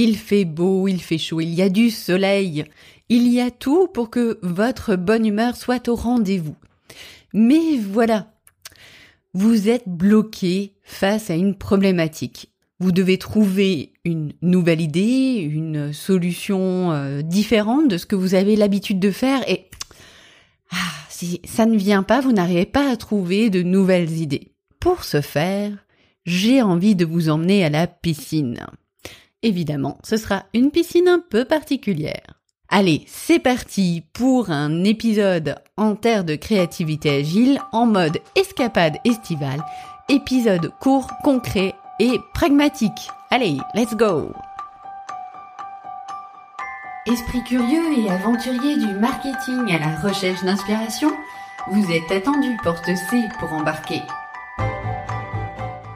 Il fait beau, il fait chaud, il y a du soleil. Il y a tout pour que votre bonne humeur soit au rendez-vous. Mais voilà, vous êtes bloqué face à une problématique. Vous devez trouver une nouvelle idée, une solution euh, différente de ce que vous avez l'habitude de faire et ah, si ça ne vient pas, vous n'arrivez pas à trouver de nouvelles idées. Pour ce faire, j'ai envie de vous emmener à la piscine. Évidemment, ce sera une piscine un peu particulière. Allez, c'est parti pour un épisode en terre de créativité agile en mode escapade estivale, épisode court, concret et pragmatique. Allez, let's go Esprit curieux et aventurier du marketing à la recherche d'inspiration, vous êtes attendu porte C pour embarquer.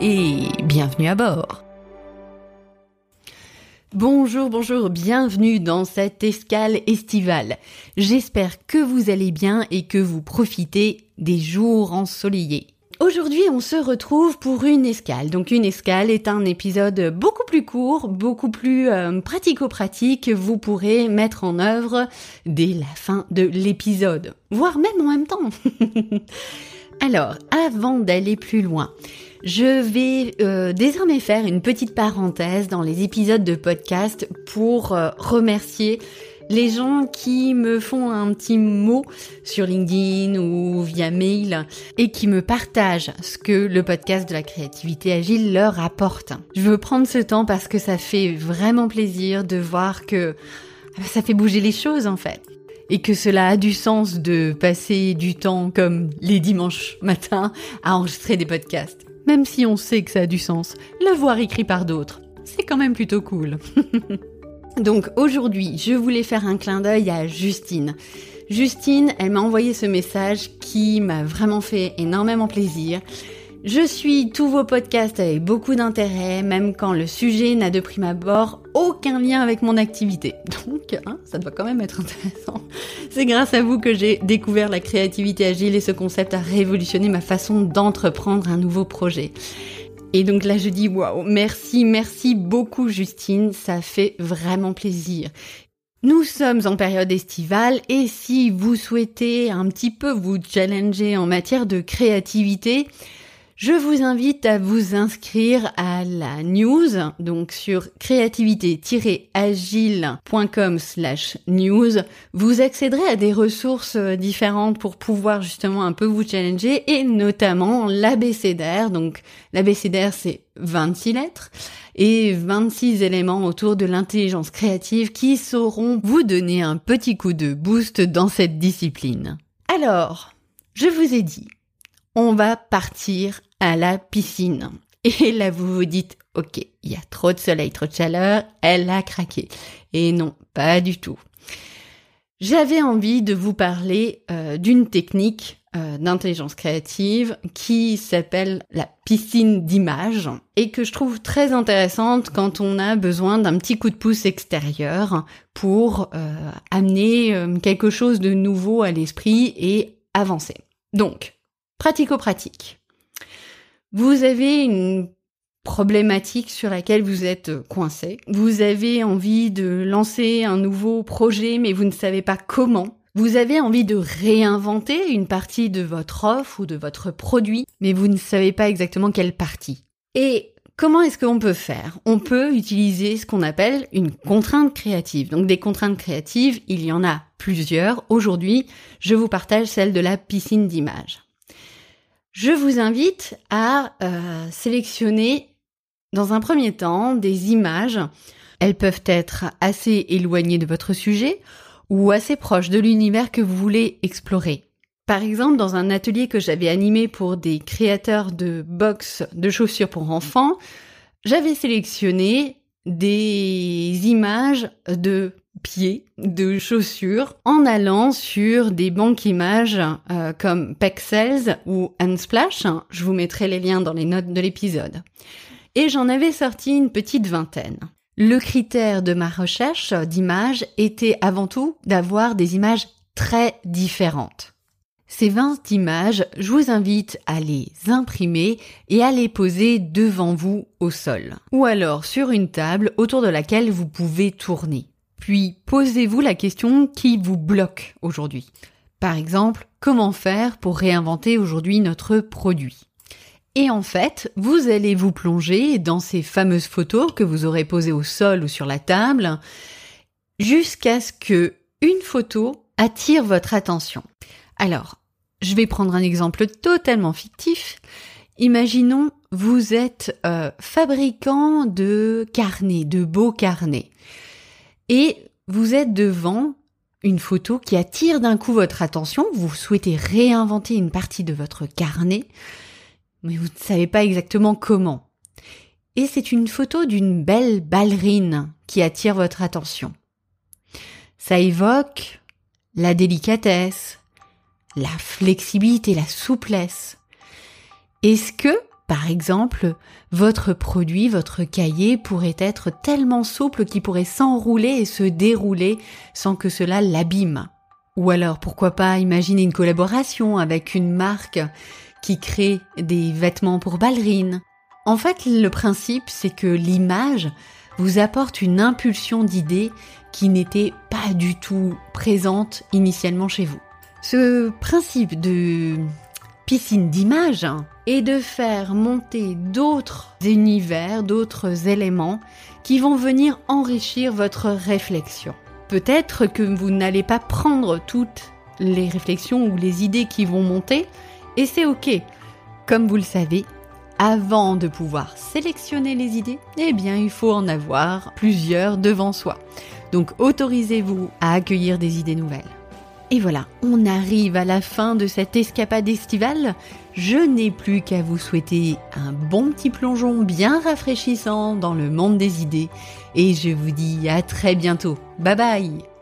et bienvenue à bord. Bonjour, bonjour, bienvenue dans cette escale estivale. J'espère que vous allez bien et que vous profitez des jours ensoleillés. Aujourd'hui, on se retrouve pour une escale. Donc une escale est un épisode beaucoup plus court, beaucoup plus euh, pratico-pratique. Vous pourrez mettre en œuvre dès la fin de l'épisode, voire même en même temps. Alors, avant d'aller plus loin, je vais euh, désormais faire une petite parenthèse dans les épisodes de podcast pour euh, remercier les gens qui me font un petit mot sur LinkedIn ou via mail et qui me partagent ce que le podcast de la créativité agile leur apporte. Je veux prendre ce temps parce que ça fait vraiment plaisir de voir que ah bah, ça fait bouger les choses en fait. Et que cela a du sens de passer du temps comme les dimanches matins à enregistrer des podcasts. Même si on sait que ça a du sens, le voir écrit par d'autres, c'est quand même plutôt cool. Donc aujourd'hui, je voulais faire un clin d'œil à Justine. Justine, elle m'a envoyé ce message qui m'a vraiment fait énormément plaisir. Je suis tous vos podcasts avec beaucoup d'intérêt, même quand le sujet n'a de prime abord aucun lien avec mon activité. Donc, hein, ça doit quand même être intéressant. C'est grâce à vous que j'ai découvert la créativité agile et ce concept a révolutionné ma façon d'entreprendre un nouveau projet. Et donc là, je dis waouh, merci, merci beaucoup Justine, ça fait vraiment plaisir. Nous sommes en période estivale et si vous souhaitez un petit peu vous challenger en matière de créativité, je vous invite à vous inscrire à la news, donc sur créativité-agile.com slash news. Vous accéderez à des ressources euh, différentes pour pouvoir justement un peu vous challenger et notamment l'ABCDR. Donc l'ABCDR c'est 26 lettres et 26 éléments autour de l'intelligence créative qui sauront vous donner un petit coup de boost dans cette discipline. Alors, je vous ai dit, on va partir à la piscine. Et là, vous vous dites, ok, il y a trop de soleil, trop de chaleur, elle a craqué. Et non, pas du tout. J'avais envie de vous parler euh, d'une technique euh, d'intelligence créative qui s'appelle la piscine d'image et que je trouve très intéressante quand on a besoin d'un petit coup de pouce extérieur pour euh, amener quelque chose de nouveau à l'esprit et avancer. Donc, pratico-pratique. Vous avez une problématique sur laquelle vous êtes coincé. Vous avez envie de lancer un nouveau projet, mais vous ne savez pas comment. Vous avez envie de réinventer une partie de votre offre ou de votre produit, mais vous ne savez pas exactement quelle partie. Et comment est-ce qu'on peut faire? On peut utiliser ce qu'on appelle une contrainte créative. Donc des contraintes créatives, il y en a plusieurs. Aujourd'hui, je vous partage celle de la piscine d'images. Je vous invite à euh, sélectionner dans un premier temps des images. Elles peuvent être assez éloignées de votre sujet ou assez proches de l'univers que vous voulez explorer. Par exemple, dans un atelier que j'avais animé pour des créateurs de box de chaussures pour enfants, j'avais sélectionné des images de pieds, de chaussures, en allant sur des banques images euh, comme Pexels ou Unsplash. Je vous mettrai les liens dans les notes de l'épisode. Et j'en avais sorti une petite vingtaine. Le critère de ma recherche d'images était avant tout d'avoir des images très différentes. Ces 20 images, je vous invite à les imprimer et à les poser devant vous au sol. Ou alors sur une table autour de laquelle vous pouvez tourner. Puis posez-vous la question qui vous bloque aujourd'hui. Par exemple, comment faire pour réinventer aujourd'hui notre produit? Et en fait, vous allez vous plonger dans ces fameuses photos que vous aurez posées au sol ou sur la table jusqu'à ce que une photo attire votre attention. Alors, je vais prendre un exemple totalement fictif. Imaginons, vous êtes euh, fabricant de carnets, de beaux carnets, et vous êtes devant une photo qui attire d'un coup votre attention, vous souhaitez réinventer une partie de votre carnet, mais vous ne savez pas exactement comment. Et c'est une photo d'une belle ballerine qui attire votre attention. Ça évoque la délicatesse, la flexibilité, la souplesse. Est-ce que, par exemple, votre produit, votre cahier pourrait être tellement souple qu'il pourrait s'enrouler et se dérouler sans que cela l'abîme Ou alors, pourquoi pas imaginer une collaboration avec une marque qui crée des vêtements pour ballerines En fait, le principe, c'est que l'image vous apporte une impulsion d'idées qui n'était pas du tout présente initialement chez vous. Ce principe de piscine d'image est de faire monter d'autres univers, d'autres éléments qui vont venir enrichir votre réflexion. Peut-être que vous n'allez pas prendre toutes les réflexions ou les idées qui vont monter, et c'est ok. Comme vous le savez, avant de pouvoir sélectionner les idées, eh bien il faut en avoir plusieurs devant soi. Donc autorisez-vous à accueillir des idées nouvelles. Et voilà, on arrive à la fin de cette escapade estivale. Je n'ai plus qu'à vous souhaiter un bon petit plongeon bien rafraîchissant dans le monde des idées. Et je vous dis à très bientôt. Bye bye